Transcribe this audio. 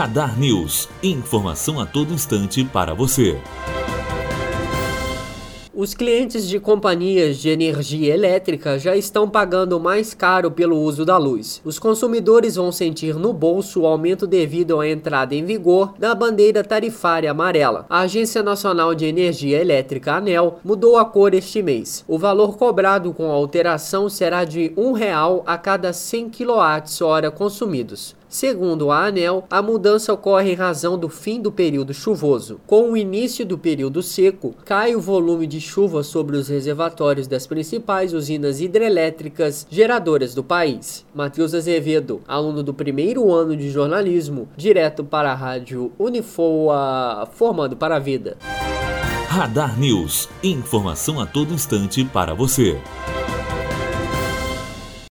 Radar News. Informação a todo instante para você. Os clientes de companhias de energia elétrica já estão pagando mais caro pelo uso da luz. Os consumidores vão sentir no bolso o aumento devido à entrada em vigor da bandeira tarifária amarela. A Agência Nacional de Energia Elétrica, ANEL, mudou a cor este mês. O valor cobrado com a alteração será de R$ 1,00 a cada 100 kWh consumidos. Segundo a ANEL, a mudança ocorre em razão do fim do período chuvoso. Com o início do período seco, cai o volume de chuva sobre os reservatórios das principais usinas hidrelétricas geradoras do país. Matheus Azevedo, aluno do primeiro ano de jornalismo, direto para a rádio Unifoa, formando para a vida. Radar News. Informação a todo instante para você.